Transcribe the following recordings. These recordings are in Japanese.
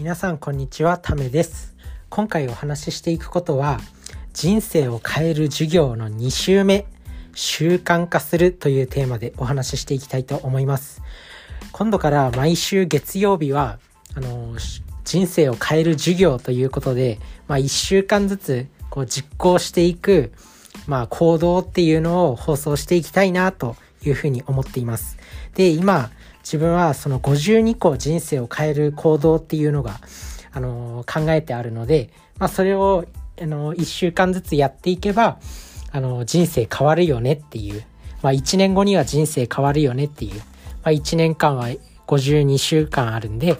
皆さんこんにちはためです今回お話ししていくことは人生を変える授業の2週目習慣化するというテーマでお話ししていきたいと思います今度から毎週月曜日はあの人生を変える授業ということで、まあ、1週間ずつこう実行していく、まあ、行動っていうのを放送していきたいなというふうに思っています。で、今、自分はその52個人生を変える行動っていうのが、あの考えてあるので、まあ、それを、あの1週間ずつやっていけば、あの人生変わるよねっていう、まあ、1年後には人生変わるよねっていう、まあ、1年間は52週間あるんで、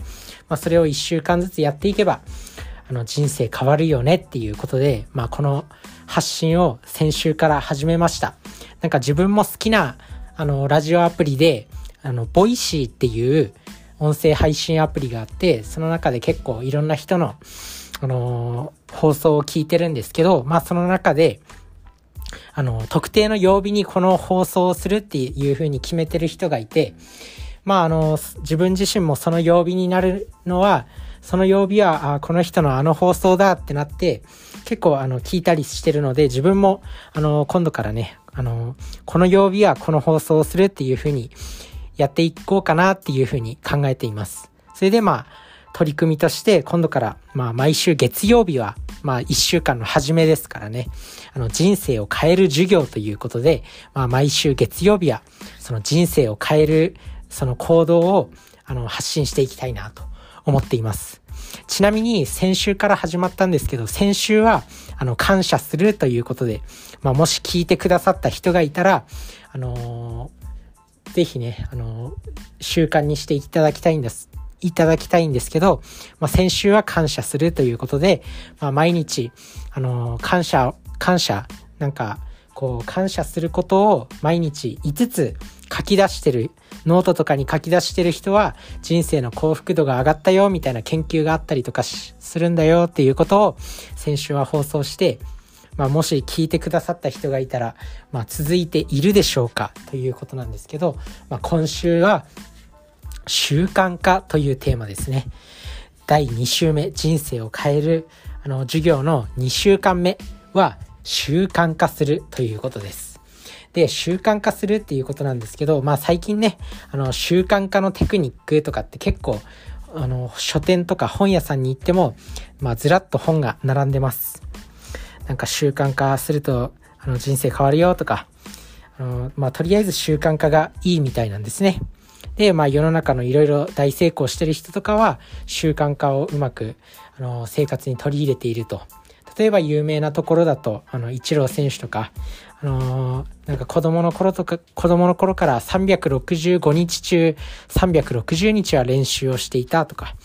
まあ、それを1週間ずつやっていけば、あの人生変わるよねっていうことで、まあ、この発信を先週から始めました。なんか自分も好きな、あの、ラジオアプリで、あの、ボイシーっていう音声配信アプリがあって、その中で結構いろんな人の、あのー、放送を聞いてるんですけど、まあその中で、あの、特定の曜日にこの放送をするっていう風に決めてる人がいて、まああの、自分自身もその曜日になるのは、その曜日は、あこの人のあの放送だってなって、結構あの、聞いたりしてるので、自分も、あの、今度からね、あの、この曜日はこの放送をするっていう風にやっていこうかなっていう風に考えています。それでまあ、取り組みとして今度からまあ毎週月曜日はまあ一週間の初めですからね、あの人生を変える授業ということで、まあ毎週月曜日はその人生を変えるその行動をあの発信していきたいなと思っています。ちなみに先週から始まったんですけど、先週はあの感謝するということで、まあもし聞いてくださった人がいたら、あのー、ぜひね、あの、習慣にしていただきたいんです。いただきたいんですけど、まあ、先週は感謝するということで、まあ、毎日、あの、感謝、感謝、なんか、こう、感謝することを毎日5つ書き出してる、ノートとかに書き出してる人は人生の幸福度が上がったよみたいな研究があったりとかするんだよっていうことを先週は放送して、まあ、もし聞いてくださった人がいたら、まあ、続いているでしょうかということなんですけど、まあ、今週は習慣化というテーマですね。第2週目、人生を変えるあの授業の2週間目は習慣化するということです。で、習慣化するっていうことなんですけど、まあ最近ね、あの習慣化のテクニックとかって結構、あの書店とか本屋さんに行っても、まあずらっと本が並んでます。なんか習慣化するとあの人生変わるよとか、あのまあとりあえず習慣化がいいみたいなんですね。で、まあ世の中のいろいろ大成功してる人とかは習慣化をうまくあの生活に取り入れていると。例えば有名なところだと、あの、イチロー選手とか、あのー、なんか子供の頃とか、子供の頃から365日中360日は練習をしていたとか、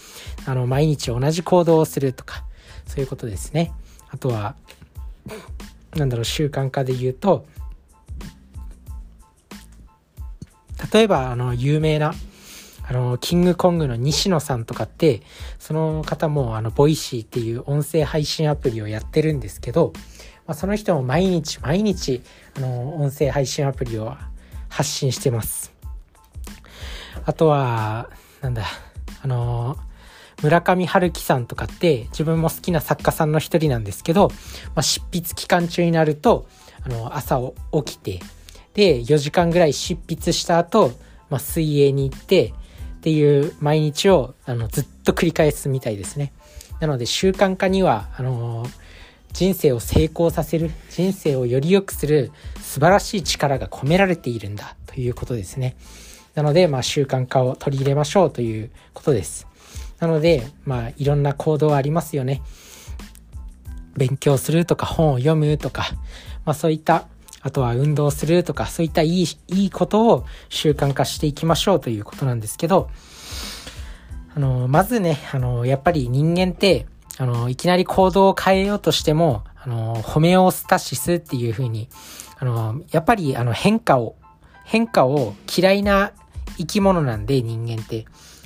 あの、毎日同じ行動をするとか、そういうことですね。あとは、なんだろう、習慣化で言うと、例えば、あの、有名な、あの、キングコングの西野さんとかって、その方も、あの、ボイシーっていう音声配信アプリをやってるんですけど、まあ、その人も毎日毎日、あの、音声配信アプリを発信してます。あとは、なんだ、あの、村上春樹さんとかって自分も好きな作家さんの一人なんですけど、まあ、執筆期間中になると、あの、朝起きて、で、4時間ぐらい執筆した後、まあ、水泳に行って、っていう毎日をあのずっと繰り返すみたいですね。なので習慣化にはあの人生を成功させる人生をより良くする素晴らしい力が込められているんだということですね。なので、まあ、習慣化を取り入れましょうということです。なので、まあ、いろんな行動ありますよね。勉強するとか本を読むとか、まあ、そういったあとは運動するとか、そういったいい、いいことを習慣化していきましょうということなんですけど、あの、まずね、あの、やっぱり人間って、あの、いきなり行動を変えようとしても、あの、ホメオスタシスっていう風に、あの、やっぱりあの変化を、変化を嫌いな生き物なんで人間って。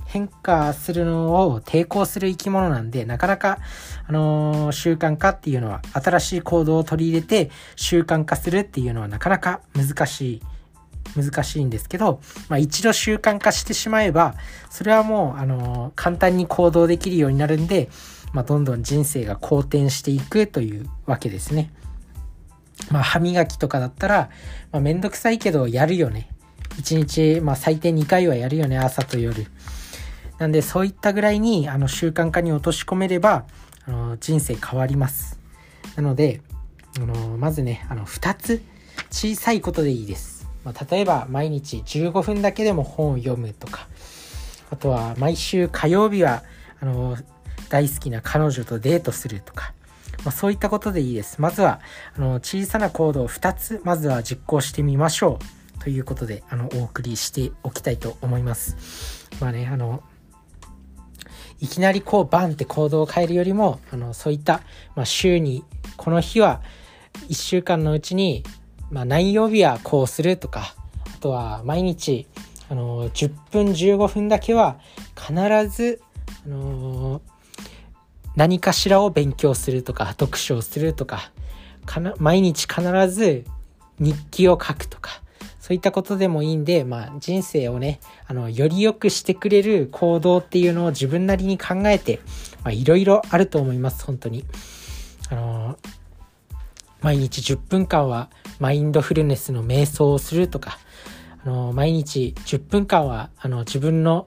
変化するのを抵抗する生き物なんで、なかなか、あのー、習慣化っていうのは、新しい行動を取り入れて習慣化するっていうのはなかなか難しい難しいんですけど、まあ、一度習慣化してしまえばそれはもうあの簡単に行動できるようになるんで、まあ、どんどん人生が好転していくというわけですね。まあ、歯磨きとかだったら、まあ、めんどくさいけどやるよね。1日、まあ、最低2回はやるよね、朝と夜。なんで、そういったぐらいに、あの、習慣化に落とし込めれば、あの、人生変わります。なので、あの、まずね、あの、2つ、小さいことでいいです。まあ、例えば、毎日15分だけでも本を読むとか、あとは、毎週火曜日は、あの、大好きな彼女とデートするとか、まあ、そういったことでいいです。まずは、あの、小さな行動を2つ、まずは実行してみましょう。ということで、あの、お送りしておきたいと思います。まあね、あの、いきなりこうバンって行動を変えるよりも、あの、そういった、まあ、週に、この日は1週間のうちに、まあ、何曜日はこうするとか、あとは毎日、あの、10分15分だけは必ず、あの何かしらを勉強するとか、読書をするとか、かな毎日必ず日記を書くとか、そういったことでもいいんで、まあ、人生をね、あの、より良くしてくれる行動っていうのを自分なりに考えて、まあ、いろいろあると思います、本当に。あの、毎日10分間はマインドフルネスの瞑想をするとか、あの、毎日10分間は、あの、自分の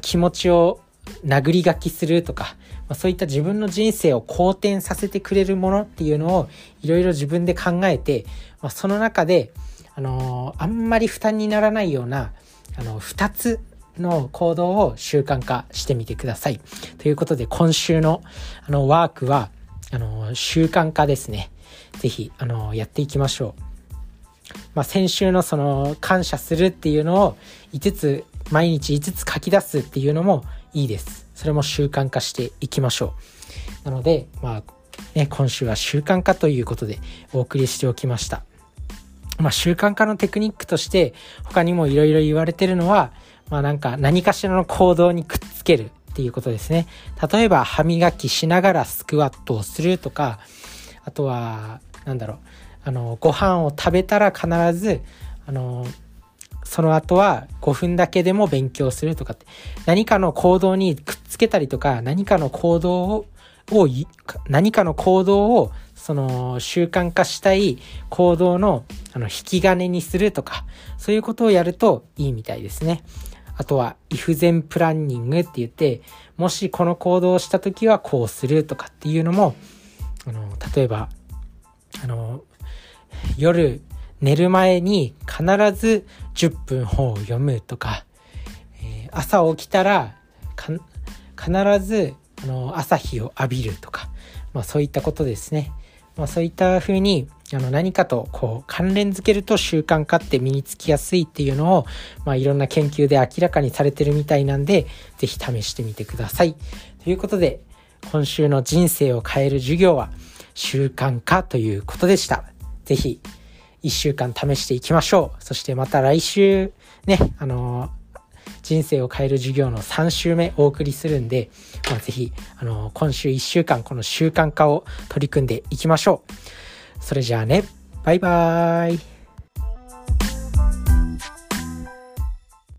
気持ちを殴り書きするとか、まあ、そういった自分の人生を好転させてくれるものっていうのをいろいろ自分で考えて、まあ、その中で、あの、あんまり負担にならないような、あの、2つの行動を習慣化してみてください。ということで、今週の、あの、ワークは、あの、習慣化ですね。ぜひ、あの、やっていきましょう。まあ、先週のその、感謝するっていうのを5つ、毎日5つ書き出すっていうのもいいです。それも習慣化していきましょう。なので、まあ、ね、今週は習慣化ということでお送りしておきました。まあ、習慣化のテクニックとして他にもいろいろ言われてるのは、まあなんか何かしらの行動にくっつけるっていうことですね。例えば歯磨きしながらスクワットをするとか、あとは、なんだろう、あの、ご飯を食べたら必ず、あの、その後は5分だけでも勉強するとかって、何かの行動にくっつけたりとか、何かの行動を、を何かの行動をその習慣化したい行動のあの引き金にするとか、そういうことをやるといいみたいですね。あとは、イフゼンプランニングって言って、もしこの行動をした時はこうするとかっていうのも、あの、例えば、あの、夜寝る前に必ず10分本を読むとか、えー、朝起きたら必ずあの朝日を浴びるとか、まあ、そういったことですね。まあ、そういった風にあの何かとこう関連づけると習慣化って身につきやすいっていうのを、まあ、いろんな研究で明らかにされてるみたいなんで、是非試してみてください。ということで、今週の人生を変える授業は習慣化ということでした。是非1週間試していきましょう。そしてまた来週ね、あのー、人生を変える授業の3週目お送りするんで、まあ、ぜひ、あの、今週1週間この習慣化を取り組んでいきましょう。それじゃあね、バイバーイ。